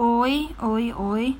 ôi, ôi, ôi.